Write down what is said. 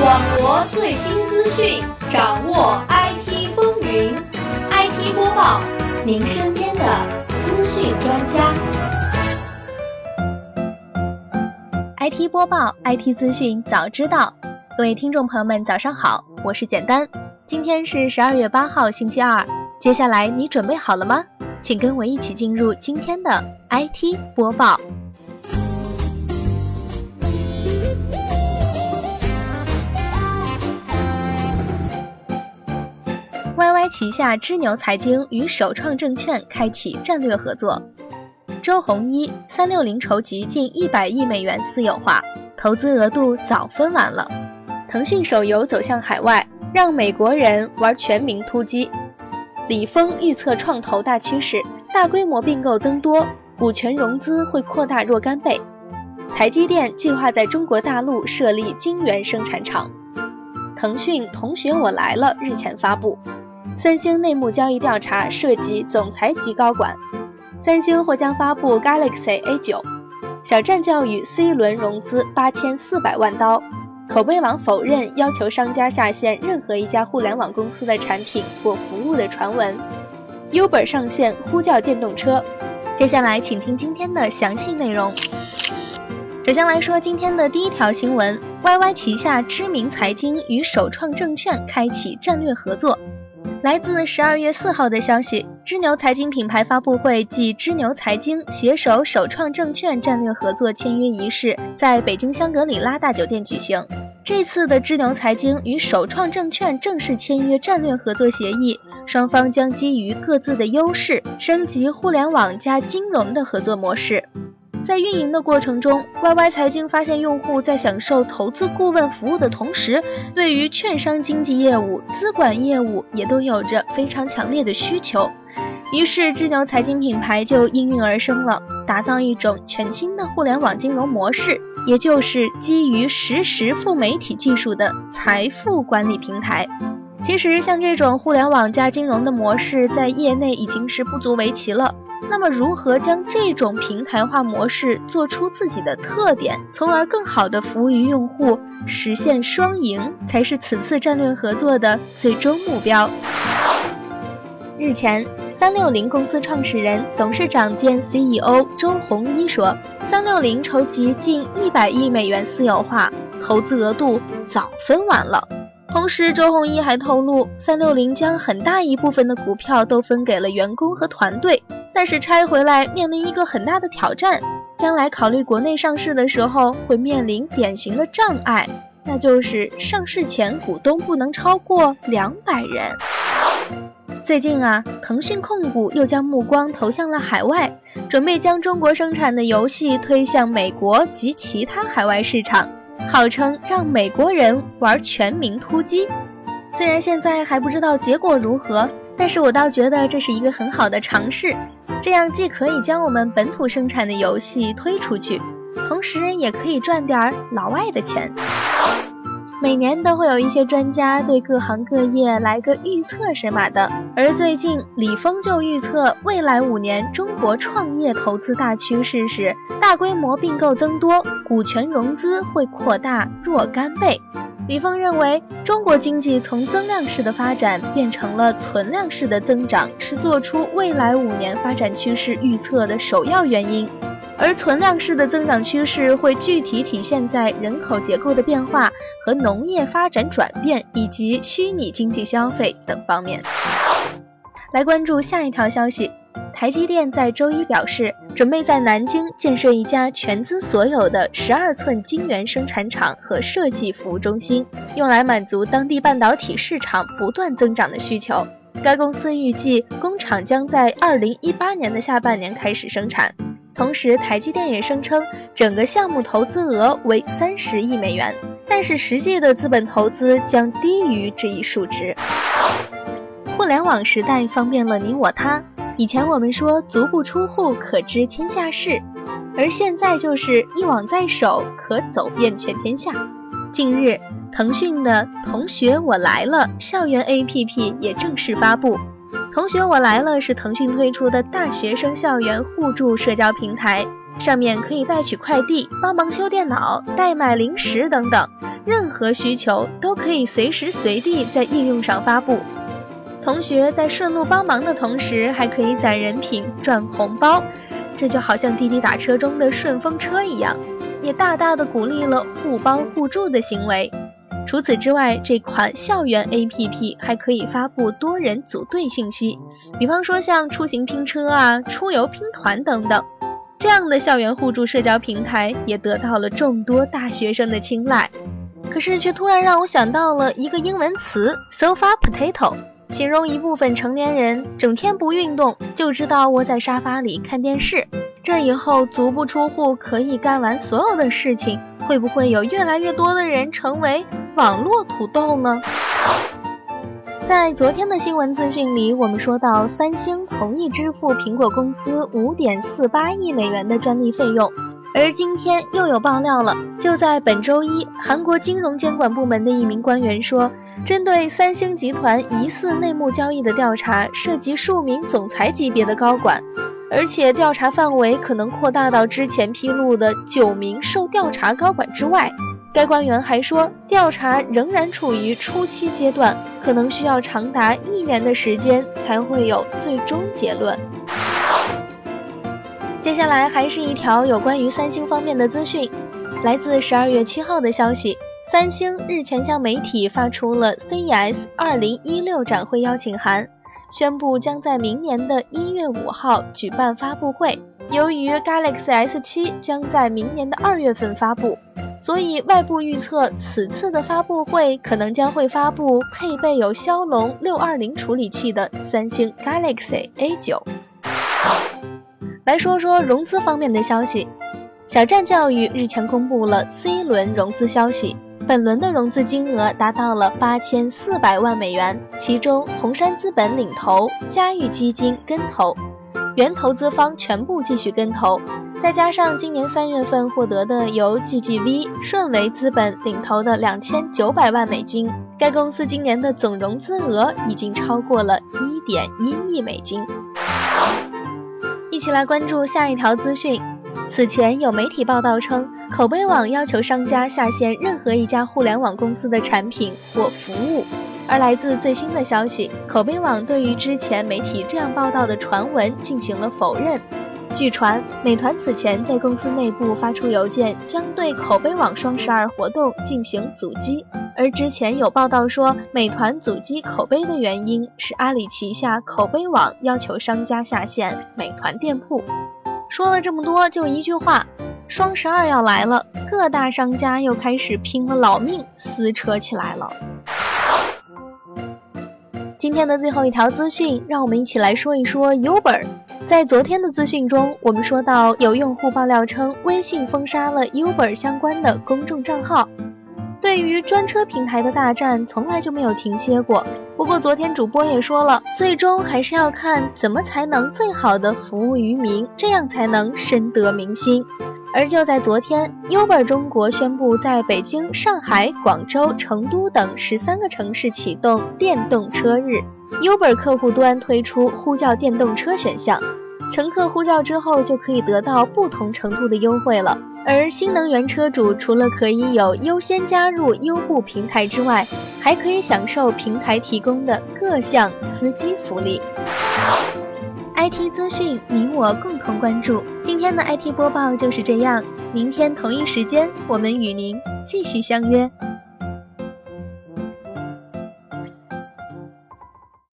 广博最新资讯，掌握 IT 风云，IT 播报，您身边的资讯专家。IT 播报，IT 资讯早知道。各位听众朋友们，早上好，我是简单。今天是十二月八号，星期二。接下来你准备好了吗？请跟我一起进入今天的 IT 播报。旗下知牛财经与首创证券开启战略合作。周鸿祎三六零筹集近一百亿美元私有化，投资额度早分完了。腾讯手游走向海外，让美国人玩全民突击。李峰预测创投大趋势，大规模并购增多，股权融资会扩大若干倍。台积电计划在中国大陆设立晶圆生产厂。腾讯同学我来了日前发布，三星内幕交易调查涉及总裁级高管。三星或将发布 Galaxy A9。小站教育 C 轮融资八千四百万刀。口碑网否认要求商家下线任何一家互联网公司的产品或服务的传闻。Uber 上线呼叫电动车。接下来，请听今天的详细内容。首先来说今天的第一条新闻：YY 旗下知名财经与首创证券开启战略合作。来自十二月四号的消息，知牛财经品牌发布会暨知牛财经携手首创证券战略合作签约仪式在北京香格里拉大酒店举行。这次的知牛财经与首创证券正式签约战略合作协议，双方将基于各自的优势，升级互联网加金融的合作模式。在运营的过程中，YY 财经发现用户在享受投资顾问服务的同时，对于券商经纪业务、资管业务也都有着非常强烈的需求。于是，知牛财经品牌就应运而生了，打造一种全新的互联网金融模式，也就是基于实时付媒体技术的财富管理平台。其实，像这种互联网加金融的模式，在业内已经是不足为奇了。那么，如何将这种平台化模式做出自己的特点，从而更好的服务于用户，实现双赢，才是此次战略合作的最终目标。日前，三六零公司创始人、董事长兼 CEO 周鸿祎说，三六零筹集近一百亿美元私有化，投资额度早分完了。同时，周鸿祎还透露，三六零将很大一部分的股票都分给了员工和团队。但是拆回来面临一个很大的挑战，将来考虑国内上市的时候会面临典型的障碍，那就是上市前股东不能超过两百人。最近啊，腾讯控股又将目光投向了海外，准备将中国生产的游戏推向美国及其他海外市场，号称让美国人玩全民突击。虽然现在还不知道结果如何。但是我倒觉得这是一个很好的尝试，这样既可以将我们本土生产的游戏推出去，同时也可以赚点老外的钱。每年都会有一些专家对各行各业来个预测神马的，而最近李峰就预测未来五年中国创业投资大趋势是大规模并购增多，股权融资会扩大若干倍。李峰认为，中国经济从增量式的发展变成了存量式的增长，是做出未来五年发展趋势预测的首要原因。而存量式的增长趋势会具体体现在人口结构的变化和农业发展转变，以及虚拟经济消费等方面。来关注下一条消息。台积电在周一表示，准备在南京建设一家全资所有的十二寸晶圆生产厂和设计服务中心，用来满足当地半导体市场不断增长的需求。该公司预计工厂将在二零一八年的下半年开始生产。同时，台积电也声称，整个项目投资额为三十亿美元，但是实际的资本投资将低于这一数值。互联网时代方便了你我他。以前我们说足不出户可知天下事，而现在就是一网在手可走遍全天下。近日，腾讯的“同学我来了”校园 APP 也正式发布。“同学我来了”是腾讯推出的大学生校园互助社交平台，上面可以代取快递、帮忙修电脑、代买零食等等，任何需求都可以随时随地在应用上发布。同学在顺路帮忙的同时，还可以攒人品赚红包，这就好像滴滴打车中的顺风车一样，也大大的鼓励了互帮互助的行为。除此之外，这款校园 APP 还可以发布多人组队信息，比方说像出行拼车啊、出游拼团等等。这样的校园互助社交平台也得到了众多大学生的青睐。可是，却突然让我想到了一个英文词 “sofa potato”，形容一部分成年人整天不运动，就知道窝在沙发里看电视。这以后足不出户可以干完所有的事情，会不会有越来越多的人成为网络土豆呢？在昨天的新闻资讯里，我们说到三星同意支付苹果公司五点四八亿美元的专利费用。而今天又有爆料了，就在本周一，韩国金融监管部门的一名官员说，针对三星集团疑似内幕交易的调查涉及数名总裁级别的高管，而且调查范围可能扩大到之前披露的九名受调查高管之外。该官员还说，调查仍然处于初期阶段，可能需要长达一年的时间才会有最终结论。接下来还是一条有关于三星方面的资讯，来自十二月七号的消息，三星日前向媒体发出了 CES 二零一六展会邀请函，宣布将在明年的一月五号举办发布会。由于 Galaxy S 七将在明年的二月份发布，所以外部预测此次的发布会可能将会发布配备有骁龙六二零处理器的三星 Galaxy A 九。来说说融资方面的消息，小站教育日前公布了 C 轮融资消息，本轮的融资金额达到了八千四百万美元，其中红杉资本领投，嘉裕基金跟投，原投资方全部继续跟投，再加上今年三月份获得的由 GGV 顺为资本领投的两千九百万美金，该公司今年的总融资额已经超过了一点一亿美金。一起来关注下一条资讯。此前有媒体报道称，口碑网要求商家下线任何一家互联网公司的产品或服务。而来自最新的消息，口碑网对于之前媒体这样报道的传闻进行了否认。据传，美团此前在公司内部发出邮件，将对口碑网双十二活动进行阻击。而之前有报道说，美团阻击口碑的原因是阿里旗下口碑网要求商家下线美团店铺。说了这么多，就一句话：双十二要来了，各大商家又开始拼了老命撕扯起来了。今天的最后一条资讯，让我们一起来说一说 Uber。在昨天的资讯中，我们说到有用户爆料称，微信封杀了 Uber 相关的公众账号。对于专车平台的大战，从来就没有停歇过。不过昨天主播也说了，最终还是要看怎么才能最好的服务于民，这样才能深得民心。而就在昨天，Uber 中国宣布在北京、上海、广州、成都等十三个城市启动电动车日。Uber 客户端推出呼叫电动车选项，乘客呼叫之后就可以得到不同程度的优惠了。而新能源车主除了可以有优先加入优步平台之外，还可以享受平台提供的各项司机福利。IT 资讯，你我共同关注。今天的 IT 播报就是这样，明天同一时间，我们与您继续相约。